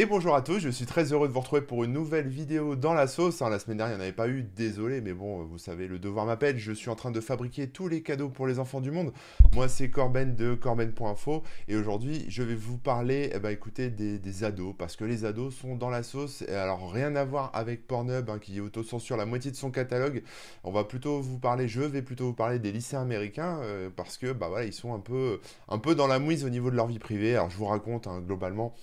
Et bonjour à tous, je suis très heureux de vous retrouver pour une nouvelle vidéo dans la sauce. Hein, la semaine dernière, il n'y en avait pas eu, désolé, mais bon, vous savez, le devoir m'appelle. Je suis en train de fabriquer tous les cadeaux pour les enfants du monde. Moi, c'est Corben de Corben.info. Et aujourd'hui, je vais vous parler, eh ben, écoutez, des, ados. Parce que les ados sont dans la sauce. Et alors, rien à voir avec Pornhub, hein, qui autocensure la moitié de son catalogue. On va plutôt vous parler, je vais plutôt vous parler des lycéens américains. Euh, parce que, bah voilà, ils sont un peu, un peu dans la mouise au niveau de leur vie privée. Alors, je vous raconte, hein, globalement.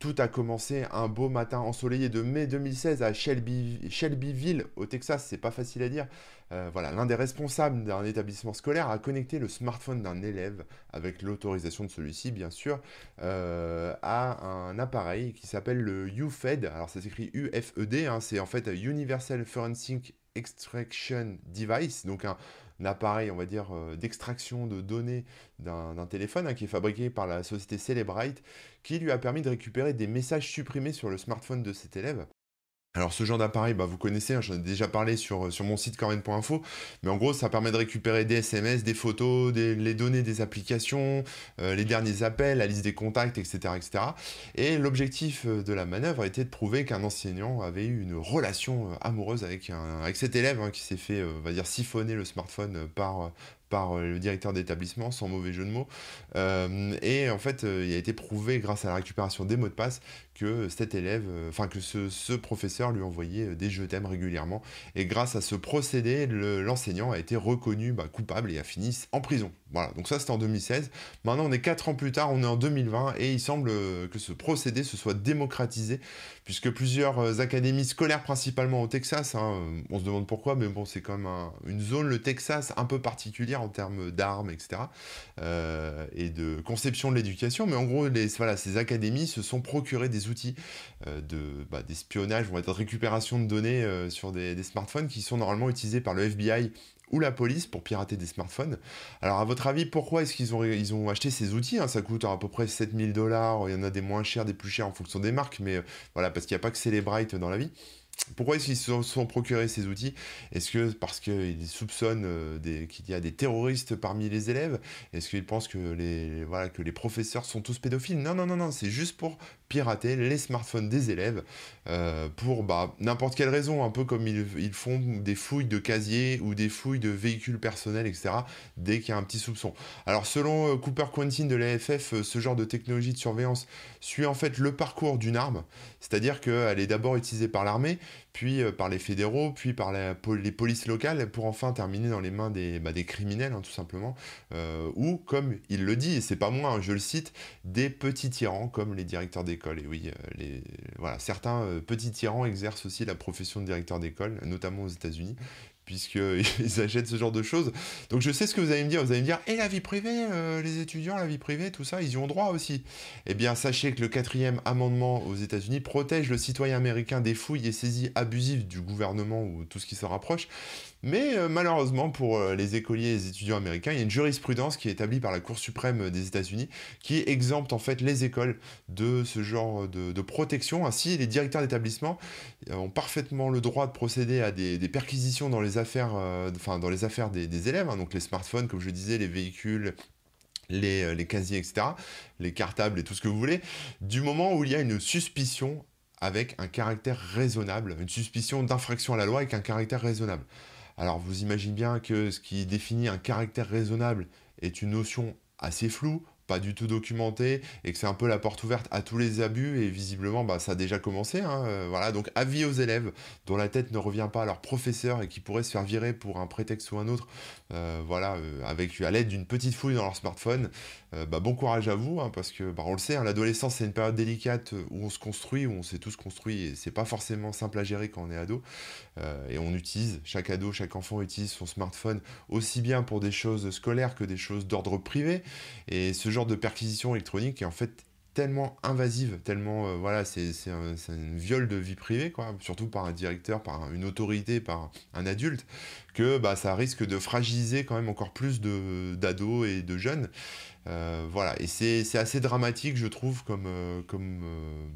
Tout a commencé un beau matin ensoleillé de mai 2016 à Shelby, Shelbyville, au Texas. C'est pas facile à dire. Euh, voilà, l'un des responsables d'un établissement scolaire a connecté le smartphone d'un élève, avec l'autorisation de celui-ci, bien sûr, euh, à un appareil qui s'appelle le UFED. Alors, ça s'écrit UFED. Hein, c'est en fait Universal Forensic Extraction Device, donc un, appareil, on va dire, euh, d'extraction de données d'un téléphone hein, qui est fabriqué par la société Celebrite, qui lui a permis de récupérer des messages supprimés sur le smartphone de cet élève. Alors ce genre d'appareil, bah, vous connaissez, hein, j'en ai déjà parlé sur, sur mon site corben.info, mais en gros ça permet de récupérer des SMS, des photos, les données des applications, euh, les derniers appels, la liste des contacts, etc. Et l'objectif euh, de la manœuvre était de prouver qu'un enseignant avait eu une relation euh, amoureuse avec, cet élève hein, qui s'est fait, va dire, siphonner le smartphone par, par le directeur d'établissement, sans mauvais jeu de mots. et en fait, il a été prouvé grâce à la récupération des mots de passe que cet élève, euh, enfin que ce, professeur lui envoyait euh, des je t'aime régulièrement. Et grâce à ce procédé, l'enseignant a été reconnu bah, coupable et a fini en prison. Voilà, donc ça c'était en 2016. Maintenant on est 4 ans plus tard, on est en 2020 et il semble euh, que ce procédé se soit démocratisé puisque plusieurs académies scolaires, principalement au Texas, hein, on se demande pourquoi, mais bon c'est quand même une zone, le Texas, un peu particulière en termes d'armes, etc. et de conception de l'éducation, mais en gros ces académies se sont procurées des outils euh, bah, d'espionnage, on va dire de récupération de données euh, sur des, smartphones qui sont normalement utilisés par le FBI ou la police pour pirater des smartphones. Alors à votre avis, pourquoi est-ce qu'ils ont, ils ont acheté ces outils hein? Ça coûte à peu près 7000 dollars, il y en a des moins chers, des plus chers en fonction des marques, mais euh, voilà, parce qu'il n'y a pas que Celebrite dans la vie. Pourquoi est-ce qu'ils se sont procurés ces outils? Est-ce que parce qu'ils soupçonnent euh, qu'il y a des terroristes parmi les élèves? Est-ce qu'ils pensent que les, voilà, que les professeurs sont tous pédophiles? Non, non, non, non, c'est juste pour pirater les smartphones des élèves euh, pour bah, n'importe quelle raison, un peu comme ils, font des fouilles de casiers ou des fouilles de véhicules personnels, etc., dès qu'il y a un petit soupçon. Alors selon euh, Cooper Quentin de l'AFF, ce genre de technologie de surveillance suit en fait le parcours d'une arme, c'est-à-dire qu'elle est d'abord utilisée par l'armée, puis euh, par les fédéraux, puis par les polices locales, pour enfin terminer dans les mains des, bah, criminels, hein, tout simplement, euh, ou, comme il le dit, et c'est pas moi, hein, je le cite, des petits tyrans, comme les directeurs d'école. Et oui, euh, les, certains petits tyrans exercent aussi la profession de directeur d'école, notamment aux États-Unis, puisqu'ils achètent ce genre de choses. Donc je sais ce que vous allez me dire. Vous allez me dire, et la vie privée, euh, les étudiants, la vie privée, tout ça, ils y ont droit aussi. Eh bien, sachez que le quatrième amendement aux États-Unis protège le citoyen américain des fouilles et saisies abusives du gouvernement ou tout ce qui se rapproche. Mais euh, malheureusement pour euh, les écoliers et les étudiants américains, il y a une jurisprudence qui est établie par la Cour suprême des États-Unis qui exempte en fait les écoles de ce genre de, protection. Ainsi, les directeurs d'établissement ont parfaitement le droit de procéder à des, perquisitions dans les affaires, euh, enfin, dans les affaires des, élèves, hein. donc les smartphones, comme je disais, les véhicules, les, les, casiers, etc., les cartables et tout ce que vous voulez, du moment où il y a une suspicion avec un caractère raisonnable, une suspicion d'infraction à la loi avec un caractère raisonnable. Alors vous imaginez bien que ce qui définit un caractère raisonnable est une notion assez floue, pas du tout documentée, et que c'est un peu la porte ouverte à tous les abus, et visiblement bah, ça a déjà commencé. Hein, euh, voilà, donc avis aux élèves dont la tête ne revient pas à leur professeur et qui pourraient se faire virer pour un prétexte ou un autre, euh, voilà, euh, avec à l'aide d'une petite fouille dans leur smartphone. Bah, bon courage à vous, hein, parce que bah, on le sait, hein, l'adolescence c'est une période délicate où on se construit, où on s'est tous construit, et c'est pas forcément simple à gérer quand on est ado. et on utilise, chaque ado, chaque enfant utilise son smartphone aussi bien pour des choses scolaires que des choses d'ordre privé. Et ce genre de perquisition électronique est en fait tellement invasive, tellement euh, voilà, c'est un, un, viol de vie privée, quoi, surtout par un directeur, par une autorité, par un adulte, que bah, ça risque de fragiliser quand même encore plus d'ados et de jeunes. voilà, et c'est assez dramatique, je trouve, comme, comme,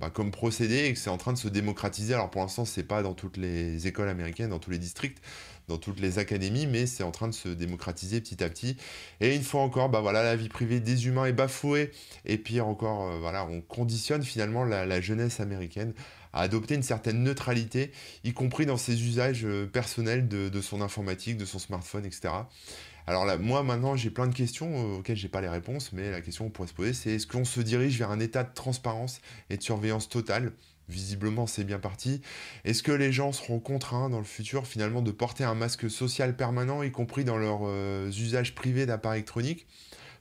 bah, comme procédé, et que c'est en train de se démocratiser. Alors pour l'instant, c'est pas dans toutes les écoles américaines, dans tous les districts, dans toutes les académies, mais c'est en train de se démocratiser petit à petit. Et une fois encore, bah voilà, la vie privée des humains est bafouée. Et pire encore, euh, voilà, on conditionne finalement la, jeunesse américaine à adopter une certaine neutralité, y compris dans ses usages euh, personnels de, son informatique, de son smartphone, etc. Alors là, moi maintenant, j'ai plein de questions euh, auxquelles j'ai pas les réponses, mais la question qu'on pourrait se poser, c'est est-ce qu'on se dirige vers un état de transparence et de surveillance totale Visiblement, c'est bien parti. Est-ce que les gens seront contraints dans le futur finalement de porter un masque social permanent, y compris dans leurs euh, usages privés d'appareils électroniques?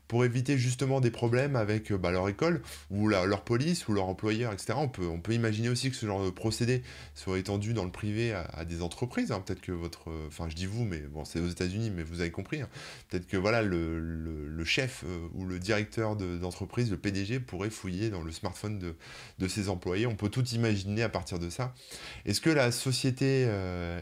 Pour éviter justement des problèmes avec euh, bah, leur école ou leur police ou leur employeur, etc. On peut, imaginer aussi que ce genre de procédé soit étendu dans le privé à, des entreprises. Hein. Peut-être que votre... Euh, enfin, je dis vous, mais bon, c'est aux États-Unis, mais vous avez compris. Hein. Peut-être que voilà, le, chef euh, ou le directeur d'entreprise, le PDG, pourrait fouiller dans le smartphone de, ses employés. On peut tout imaginer à partir de ça. Est-ce que la société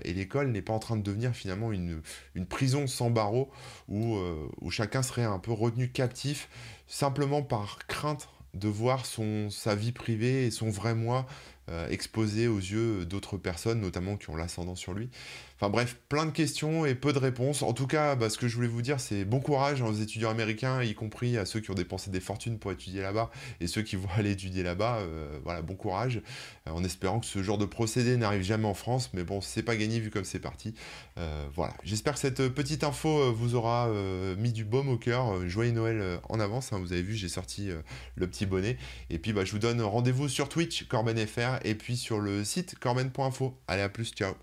et l'école n'est pas en train de devenir finalement une, prison sans barreaux où chacun serait un peu retenu? Captif simplement par crainte de voir son, sa vie privée et son vrai moi euh, exposé aux yeux d'autres personnes, notamment qui ont l'ascendant sur lui. Enfin bref, plein de questions et peu de réponses. En tout cas, bah, ce que je voulais vous dire, c'est bon courage aux étudiants américains, y compris à ceux qui ont dépensé des fortunes pour étudier là-bas et ceux qui vont aller étudier là-bas. Euh, voilà, bon courage, euh, en espérant que ce genre de procédé n'arrive jamais en France. Mais bon, c'est pas gagné vu comme c'est parti. voilà, j'espère que cette petite info vous aura mis du baume au cœur. Joyeux Noël en avance. Hein. vous avez vu, j'ai sorti le petit bonnet. Et puis, bah, je vous donne rendez-vous sur Twitch, CorbenFR et puis sur le site corben.info. Allez, à plus, ciao